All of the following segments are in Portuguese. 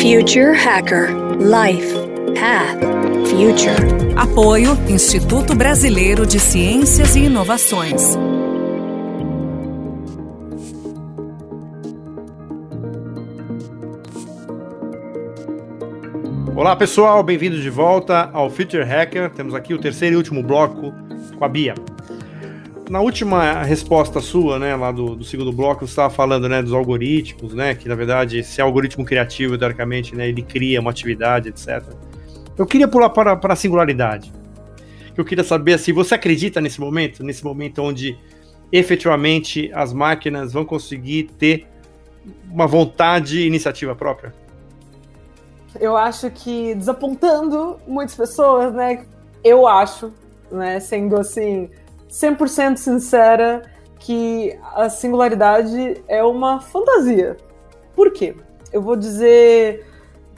Future Hacker Life Path Future. Apoio Instituto Brasileiro de Ciências e Inovações. Olá pessoal, bem-vindos de volta ao Future Hacker. Temos aqui o terceiro e último bloco com a Bia. Na última resposta sua, né, lá do, do segundo bloco, você estava falando, né, dos algoritmos, né, que na verdade, se é algoritmo criativo, teoricamente, né, ele cria uma atividade, etc. Eu queria pular para, para a singularidade. Eu queria saber se você acredita nesse momento, nesse momento onde efetivamente as máquinas vão conseguir ter uma vontade e iniciativa própria. Eu acho que desapontando muitas pessoas, né? Eu acho, né, sendo assim 100% sincera, que a singularidade é uma fantasia. Por quê? Eu vou dizer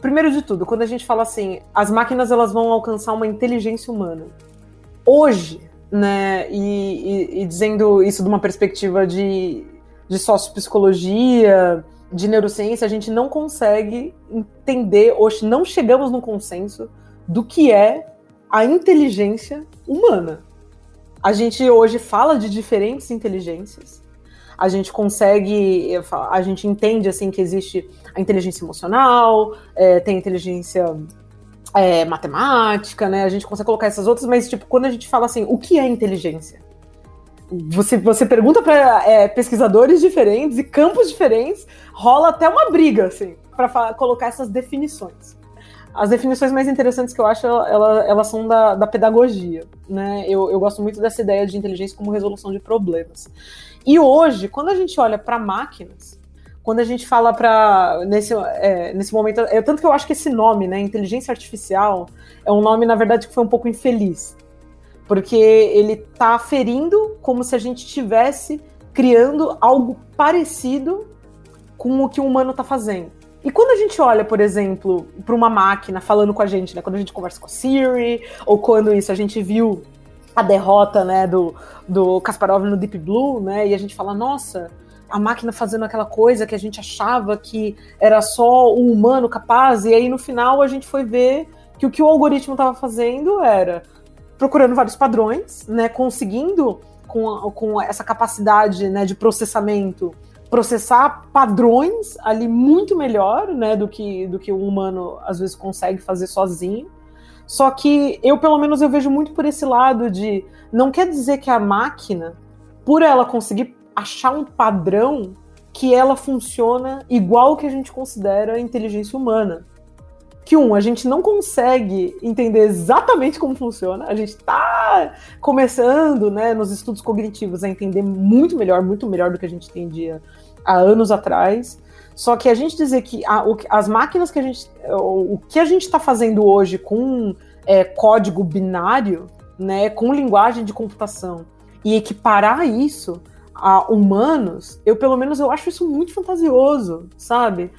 primeiro de tudo, quando a gente fala assim, as máquinas elas vão alcançar uma inteligência humana. Hoje, né, e, e, e dizendo isso de uma perspectiva de, de sociopsicologia, de neurociência, a gente não consegue entender, hoje não chegamos no consenso do que é a inteligência humana. A gente hoje fala de diferentes inteligências. A gente consegue, a gente entende assim que existe a inteligência emocional, é, tem a inteligência é, matemática, né? A gente consegue colocar essas outras, mas tipo quando a gente fala assim, o que é inteligência? você, você pergunta para é, pesquisadores diferentes e campos diferentes, rola até uma briga, assim, para colocar essas definições. As definições mais interessantes que eu acho, ela, elas são da, da pedagogia, né? Eu, eu gosto muito dessa ideia de inteligência como resolução de problemas. E hoje, quando a gente olha para máquinas, quando a gente fala para nesse, é, nesse momento, é tanto que eu acho que esse nome, né, inteligência artificial, é um nome na verdade que foi um pouco infeliz, porque ele está ferindo como se a gente estivesse criando algo parecido com o que o humano está fazendo. E quando a gente olha, por exemplo, para uma máquina falando com a gente, né, quando a gente conversa com a Siri, ou quando isso a gente viu a derrota, né, do, do Kasparov no Deep Blue, né, e a gente fala, nossa, a máquina fazendo aquela coisa que a gente achava que era só o humano capaz, e aí no final a gente foi ver que o que o algoritmo estava fazendo era procurando vários padrões, né, conseguindo com, com essa capacidade né, de processamento processar padrões ali muito melhor, né, do que do que o humano às vezes consegue fazer sozinho. Só que eu pelo menos eu vejo muito por esse lado de não quer dizer que a máquina, por ela conseguir achar um padrão, que ela funciona igual que a gente considera a inteligência humana que um, a gente não consegue entender exatamente como funciona, a gente está começando, né, nos estudos cognitivos a entender muito melhor, muito melhor do que a gente entendia há anos atrás. Só que a gente dizer que a, o, as máquinas que a gente, o, o que a gente está fazendo hoje com é, código binário, né, com linguagem de computação e equiparar isso a humanos, eu pelo menos eu acho isso muito fantasioso, sabe?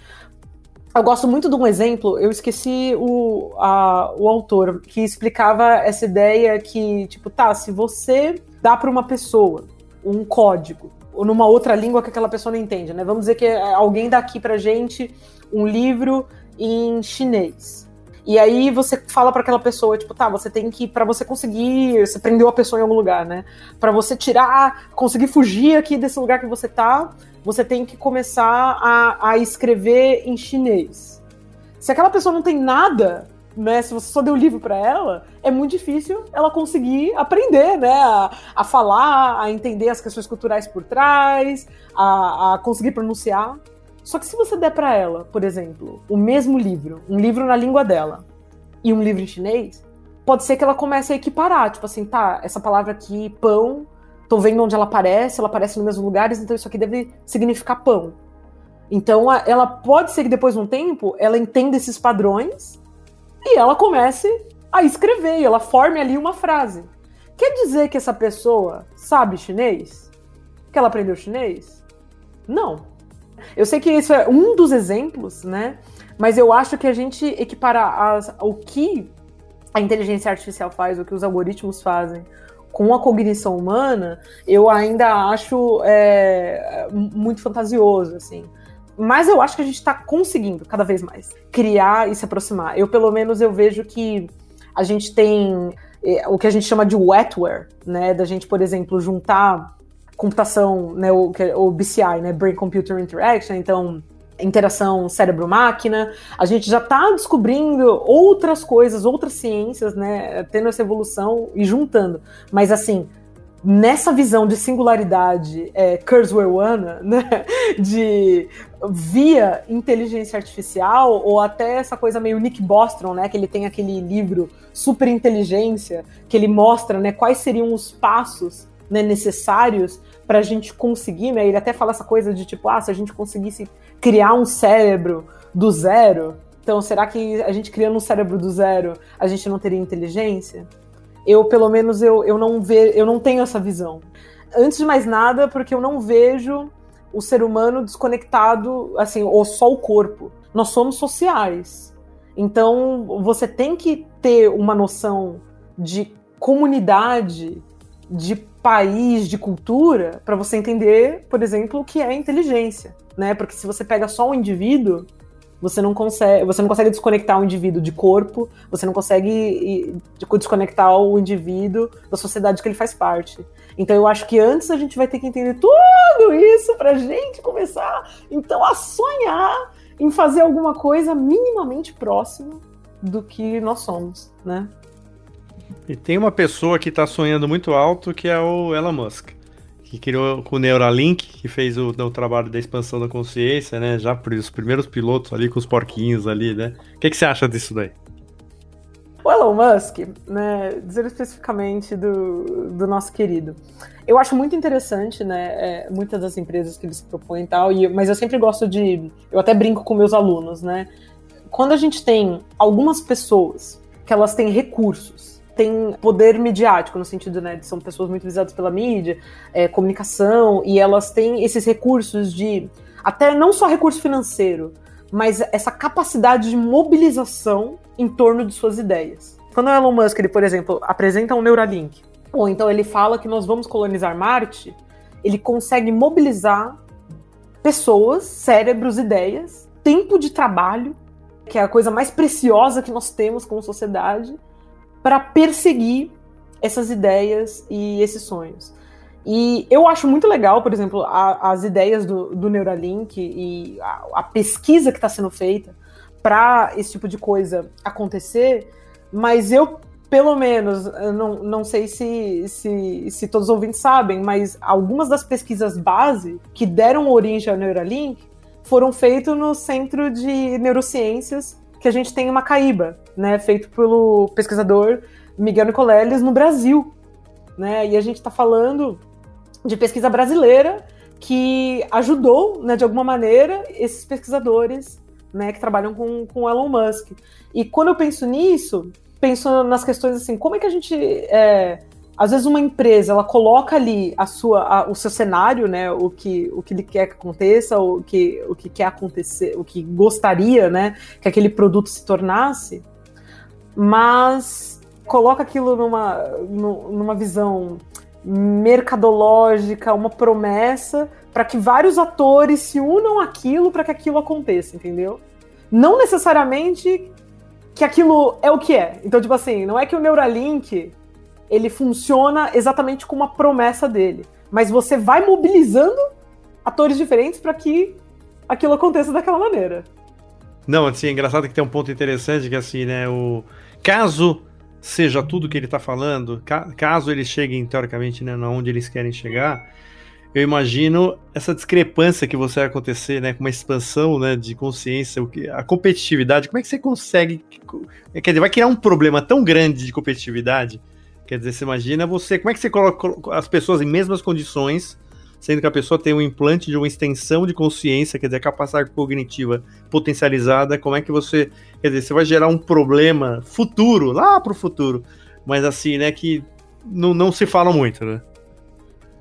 Eu gosto muito de um exemplo, eu esqueci o, a, o autor, que explicava essa ideia que, tipo, tá, se você dá para uma pessoa um código, ou numa outra língua que aquela pessoa não entende, né? Vamos dizer que alguém dá aqui pra gente um livro em chinês. E aí você fala para aquela pessoa, tipo, tá, você tem que para você conseguir, você prendeu a pessoa em algum lugar, né? Para você tirar, conseguir fugir aqui desse lugar que você tá, você tem que começar a, a escrever em chinês. Se aquela pessoa não tem nada, né, se você só deu livro para ela, é muito difícil ela conseguir aprender, né, a, a falar, a entender as questões culturais por trás, a, a conseguir pronunciar. Só que se você der para ela, por exemplo, o mesmo livro, um livro na língua dela e um livro em chinês, pode ser que ela comece a equiparar, tipo assim, tá, essa palavra aqui, pão, tô vendo onde ela aparece, ela aparece nos mesmos lugares, então isso aqui deve significar pão. Então ela pode ser que depois de um tempo ela entenda esses padrões e ela comece a escrever, e ela forme ali uma frase. Quer dizer que essa pessoa sabe chinês? Que ela aprendeu chinês? Não. Eu sei que isso é um dos exemplos, né? Mas eu acho que a gente equiparar as, o que a inteligência artificial faz, o que os algoritmos fazem, com a cognição humana, eu ainda acho é, muito fantasioso, assim. mas eu acho que a gente está conseguindo cada vez mais criar e se aproximar. Eu, pelo menos, eu vejo que a gente tem é, o que a gente chama de wetware, né? Da gente, por exemplo, juntar computação, né? O, o BCI, né? Brain Computer Interaction, então interação cérebro-máquina. A gente já está descobrindo outras coisas, outras ciências, né? Tendo essa evolução e juntando. Mas assim, nessa visão de singularidade é, Kurzweiliana, né, de via inteligência artificial, ou até essa coisa meio Nick Bostrom, né, que ele tem aquele livro Super Inteligência, que ele mostra né, quais seriam os passos né, necessários para a gente conseguir, né, ele até fala essa coisa de tipo, ah, se a gente conseguisse criar um cérebro do zero, então será que a gente criando um cérebro do zero, a gente não teria inteligência? eu pelo menos eu, eu não ve, eu não tenho essa visão. Antes de mais nada, porque eu não vejo o ser humano desconectado, assim, ou só o corpo. Nós somos sociais. Então, você tem que ter uma noção de comunidade, de país, de cultura, para você entender, por exemplo, o que é inteligência, né? Porque se você pega só um indivíduo, você não consegue, você não consegue desconectar o indivíduo de corpo, você não consegue desconectar o indivíduo da sociedade que ele faz parte. Então eu acho que antes a gente vai ter que entender tudo isso pra gente começar então a sonhar em fazer alguma coisa minimamente próxima do que nós somos, né? E tem uma pessoa que está sonhando muito alto que é o Elon Musk que criou com o Neuralink, que fez o, o, trabalho da expansão da consciência, né? Já os primeiros pilotos ali com os porquinhos ali, né? O que, que você acha disso daí? O Elon Musk, né, dizer especificamente do, do nosso querido. Eu acho muito interessante, né, é, muitas das empresas que ele se propõe e tal, e, mas eu sempre gosto de, eu até brinco com meus alunos, né, quando a gente tem algumas pessoas que elas têm recursos, têm poder midiático, no sentido, né, de são pessoas muito visadas pela mídia, é, comunicação, e elas têm esses recursos de, até não só recurso financeiro, mas essa capacidade de mobilização em torno de suas ideias. Quando o Elon Musk, ele, por exemplo, apresenta um Neuralink, ou então ele fala que nós vamos colonizar Marte, ele consegue mobilizar pessoas, cérebros, ideias, tempo de trabalho, que é a coisa mais preciosa que nós temos como sociedade, para perseguir essas ideias e esses sonhos. E eu acho muito legal, por exemplo, a, as ideias do, do Neuralink e a, a pesquisa que está sendo feita para esse tipo de coisa acontecer, mas eu, pelo menos, não, não sei se, se, se todos os ouvintes sabem, mas algumas das pesquisas base que deram origem ao Neuralink foram feitas no Centro de Neurociências que a gente tem em Macaíba, né, feito pelo pesquisador Miguel Nicoleles no Brasil, né, e a gente está falando de pesquisa brasileira que ajudou, né, de alguma maneira, esses pesquisadores, né, que trabalham com, com Elon Musk. E quando eu penso nisso, penso nas questões assim, como é que a gente é, às vezes uma empresa ela coloca ali a sua, a, o seu cenário, né, o que, o que ele quer que aconteça, o que, o que quer acontecer, o que gostaria, né, que aquele produto se tornasse, mas coloca aquilo numa, numa visão mercadológica, uma promessa para que vários atores se unam aquilo para que aquilo aconteça, entendeu? Não necessariamente que aquilo é o que é. Então, tipo assim, não é que o Neuralink ele funciona exatamente como a promessa dele. Mas você vai mobilizando atores diferentes para que aquilo aconteça daquela maneira. Não, assim, é engraçado que tem um ponto interessante que assim, né, o caso seja tudo que ele está falando, ca caso eles cheguem teoricamente, né, onde eles querem chegar, eu imagino essa discrepância que você vai acontecer, né, com uma expansão, né, de consciência, o que, a competitividade, como é que você consegue, quer dizer, vai criar um problema tão grande de competitividade Quer dizer, você imagina você. Como é que você coloca as pessoas em mesmas condições, sendo que a pessoa tem um implante de uma extensão de consciência, quer dizer, capacidade cognitiva potencializada? Como é que você. Quer dizer, você vai gerar um problema futuro, lá para o futuro, mas assim, né, que não, não se fala muito, né?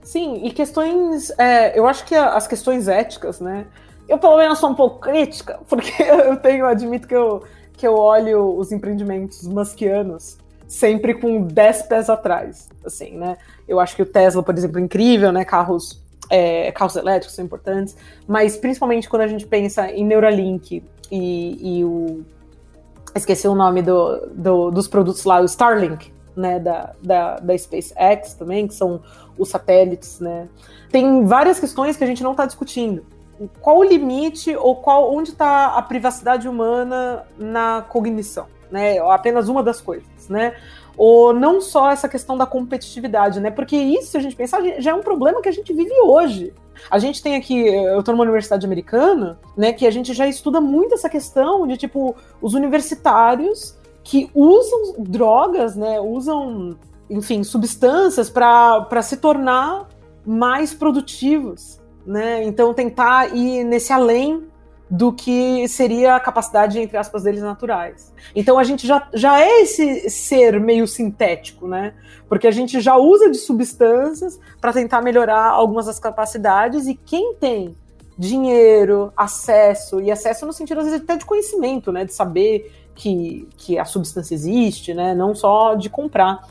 Sim, e questões. É, eu acho que as questões éticas, né? Eu, pelo menos, sou um pouco crítica, porque eu tenho, admito que eu, que eu olho os empreendimentos muskianos sempre com 10 pés atrás, assim, né? Eu acho que o Tesla, por exemplo, é incrível, né? Carros é, carros elétricos são importantes, mas principalmente quando a gente pensa em Neuralink e, e o. Esqueci o nome do, do, dos produtos lá, o Starlink, né, da, da, da SpaceX também, que são os satélites, né? Tem várias questões que a gente não está discutindo. Qual o limite ou qual onde está a privacidade humana na cognição, né? Apenas uma das coisas, né? ou não só essa questão da competitividade, né? Porque isso, se a gente pensar, já é um problema que a gente vive hoje. A gente tem aqui, eu estou numa universidade americana, né, que a gente já estuda muito essa questão de tipo os universitários que usam drogas, né, usam, enfim, substâncias para se tornar mais produtivos, né? Então tentar ir nesse além do que seria a capacidade, entre aspas, deles naturais. Então a gente já, já é esse ser meio sintético, né? Porque a gente já usa de substâncias para tentar melhorar algumas das capacidades e quem tem dinheiro, acesso, e acesso no sentido, às vezes, até de conhecimento, né? De saber que, que a substância existe, né? Não só de comprar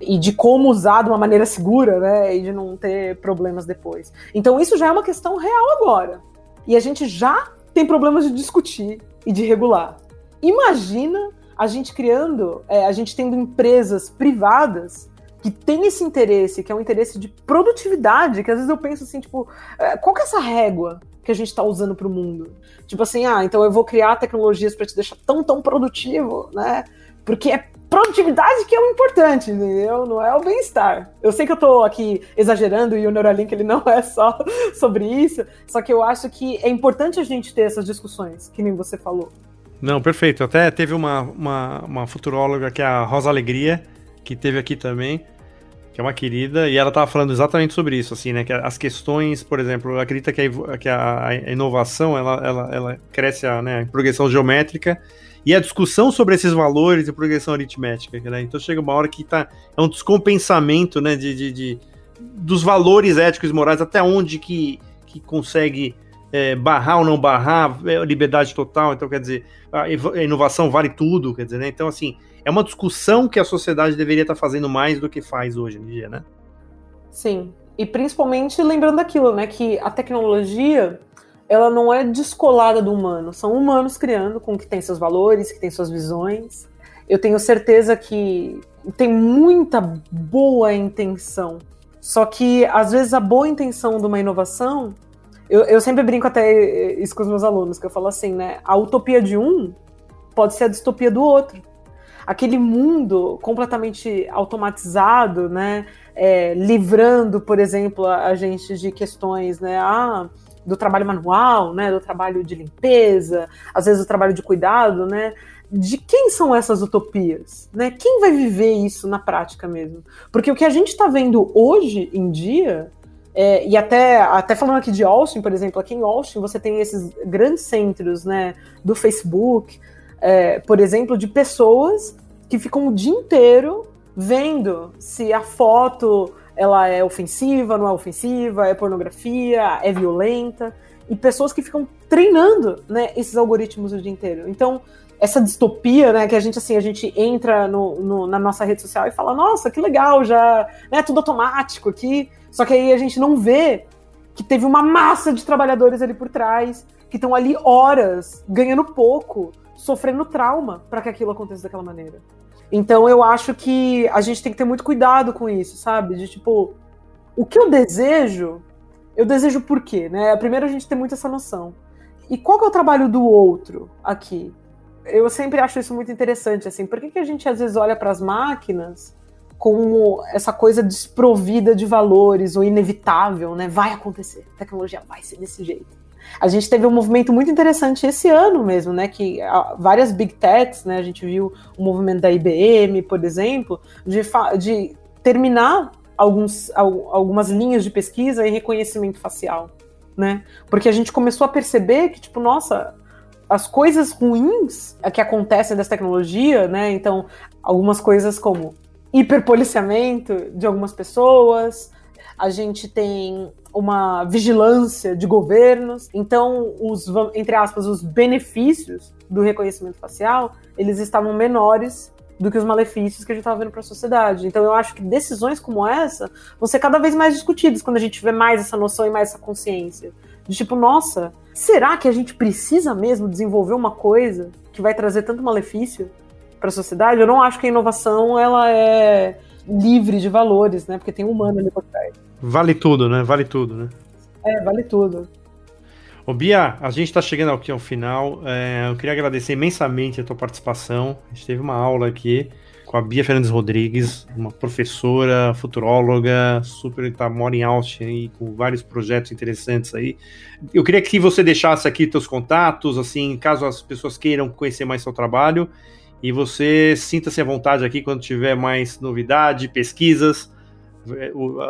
e de como usar de uma maneira segura, né? E de não ter problemas depois. Então isso já é uma questão real agora. E a gente já tem problemas de discutir e de regular. Imagina a gente criando, é, a gente tendo empresas privadas que têm esse interesse, que é um interesse de produtividade, que às vezes eu penso assim, tipo, é, qual que é essa régua que a gente está usando para o mundo? Tipo assim, ah, então eu vou criar tecnologias para te deixar tão, tão produtivo, né? Porque é produtividade que é o importante, entendeu? Não é o bem-estar. Eu sei que eu tô aqui exagerando e o Neuralink ele não é só sobre isso, só que eu acho que é importante a gente ter essas discussões, que nem você falou. Não, perfeito. Até teve uma, uma, uma futuróloga que é a Rosa Alegria, que teve aqui também, que é uma querida, e ela estava falando exatamente sobre isso, assim, né? Que as questões, por exemplo, acredita que a, que a, a inovação ela, ela, ela cresce a, né, progressão geométrica e a discussão sobre esses valores e progressão aritmética, né? Então chega uma hora que tá, é um descompensamento, né, de, de, de dos valores éticos e morais, até onde que, que consegue é, barrar ou não barrar, é, liberdade total, então quer dizer, a inovação vale tudo, quer dizer, né? Então, assim, é uma discussão que a sociedade deveria estar tá fazendo mais do que faz hoje em dia, né? Sim, e principalmente lembrando aquilo, né, que a tecnologia ela não é descolada do humano. São humanos criando com que tem seus valores, que tem suas visões. Eu tenho certeza que tem muita boa intenção. Só que, às vezes, a boa intenção de uma inovação. Eu, eu sempre brinco até isso com os meus alunos, que eu falo assim, né? A utopia de um pode ser a distopia do outro. Aquele mundo completamente automatizado, né? É, livrando, por exemplo, a gente de questões, né? Ah, do trabalho manual, né, do trabalho de limpeza, às vezes do trabalho de cuidado, né? De quem são essas utopias, né? Quem vai viver isso na prática mesmo? Porque o que a gente está vendo hoje em dia é, e até, até falando aqui de Austin, por exemplo, aqui em Austin você tem esses grandes centros né, do Facebook, é, por exemplo, de pessoas que ficam o dia inteiro vendo se a foto ela é ofensiva, não é ofensiva, é pornografia, é violenta, e pessoas que ficam treinando, né, esses algoritmos o dia inteiro. Então, essa distopia, né, que a gente assim, a gente entra no, no, na nossa rede social e fala, nossa, que legal, já, né, tudo automático aqui. Só que aí a gente não vê que teve uma massa de trabalhadores ali por trás, que estão ali horas, ganhando pouco, sofrendo trauma para que aquilo aconteça daquela maneira. Então eu acho que a gente tem que ter muito cuidado com isso, sabe? De tipo, o que eu desejo, eu desejo por quê, né? Primeiro a gente tem muito essa noção. E qual que é o trabalho do outro aqui? Eu sempre acho isso muito interessante, assim. Por que, que a gente às vezes olha para as máquinas como essa coisa desprovida de valores ou inevitável, né? Vai acontecer, a tecnologia vai ser desse jeito. A gente teve um movimento muito interessante esse ano mesmo, né? Que várias big techs, né? A gente viu o movimento da IBM, por exemplo, de, de terminar alguns, algumas linhas de pesquisa em reconhecimento facial, né? Porque a gente começou a perceber que, tipo, nossa, as coisas ruins que acontecem dessa tecnologia, né? Então, algumas coisas como hiperpoliciamento de algumas pessoas, a gente tem uma vigilância de governos. Então, os, entre aspas, os benefícios do reconhecimento facial, eles estavam menores do que os malefícios que a gente estava vendo para a sociedade. Então eu acho que decisões como essa vão ser cada vez mais discutidas quando a gente tiver mais essa noção e mais essa consciência. De tipo, nossa, será que a gente precisa mesmo desenvolver uma coisa que vai trazer tanto malefício para a sociedade? Eu não acho que a inovação ela é livre de valores, né? Porque tem um humano ali por trás. Vale tudo, né? Vale tudo, né? É, vale tudo. Ô Bia, a gente está chegando aqui ao final. É, eu queria agradecer imensamente a tua participação. A gente teve uma aula aqui com a Bia Fernandes Rodrigues, uma professora, futuróloga, super, tá, mora em Austin e com vários projetos interessantes aí. Eu queria que você deixasse aqui teus contatos, assim, caso as pessoas queiram conhecer mais seu trabalho, e você sinta-se à vontade aqui quando tiver mais novidade, pesquisas,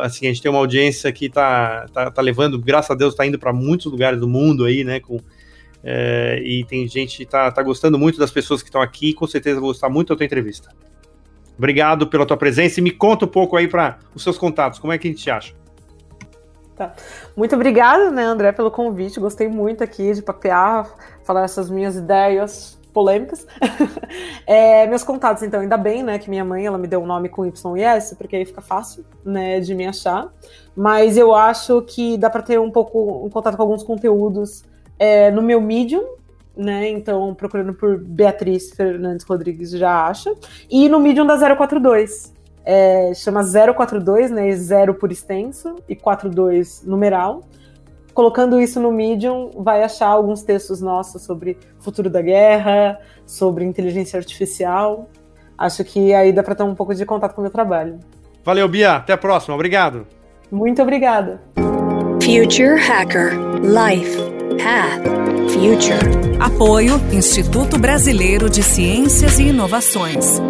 assim, a gente tem uma audiência que tá, tá, tá levando, graças a Deus, tá indo para muitos lugares do mundo aí, né? Com, é, e tem gente que tá, tá gostando muito das pessoas que estão aqui, com certeza vou gostar muito da tua entrevista. Obrigado pela tua presença e me conta um pouco aí para os seus contatos, como é que a gente te acha? Tá. Muito obrigada, né, André, pelo convite. Gostei muito aqui de papear, falar essas minhas ideias polêmicas. é, meus contatos, então, ainda bem, né, que minha mãe, ela me deu um nome com Y e S, porque aí fica fácil, né, de me achar. Mas eu acho que dá para ter um pouco um contato com alguns conteúdos é, no meu Medium, né, então procurando por Beatriz Fernandes Rodrigues já acha. E no Medium da 042, é, chama 042, né, zero por extenso e 42 numeral colocando isso no Medium, vai achar alguns textos nossos sobre futuro da guerra, sobre inteligência artificial. Acho que aí dá para ter um pouco de contato com o meu trabalho. Valeu, Bia. Até a próxima. Obrigado. Muito obrigada. Future Hacker Life Path Future. Apoio Instituto Brasileiro de Ciências e Inovações.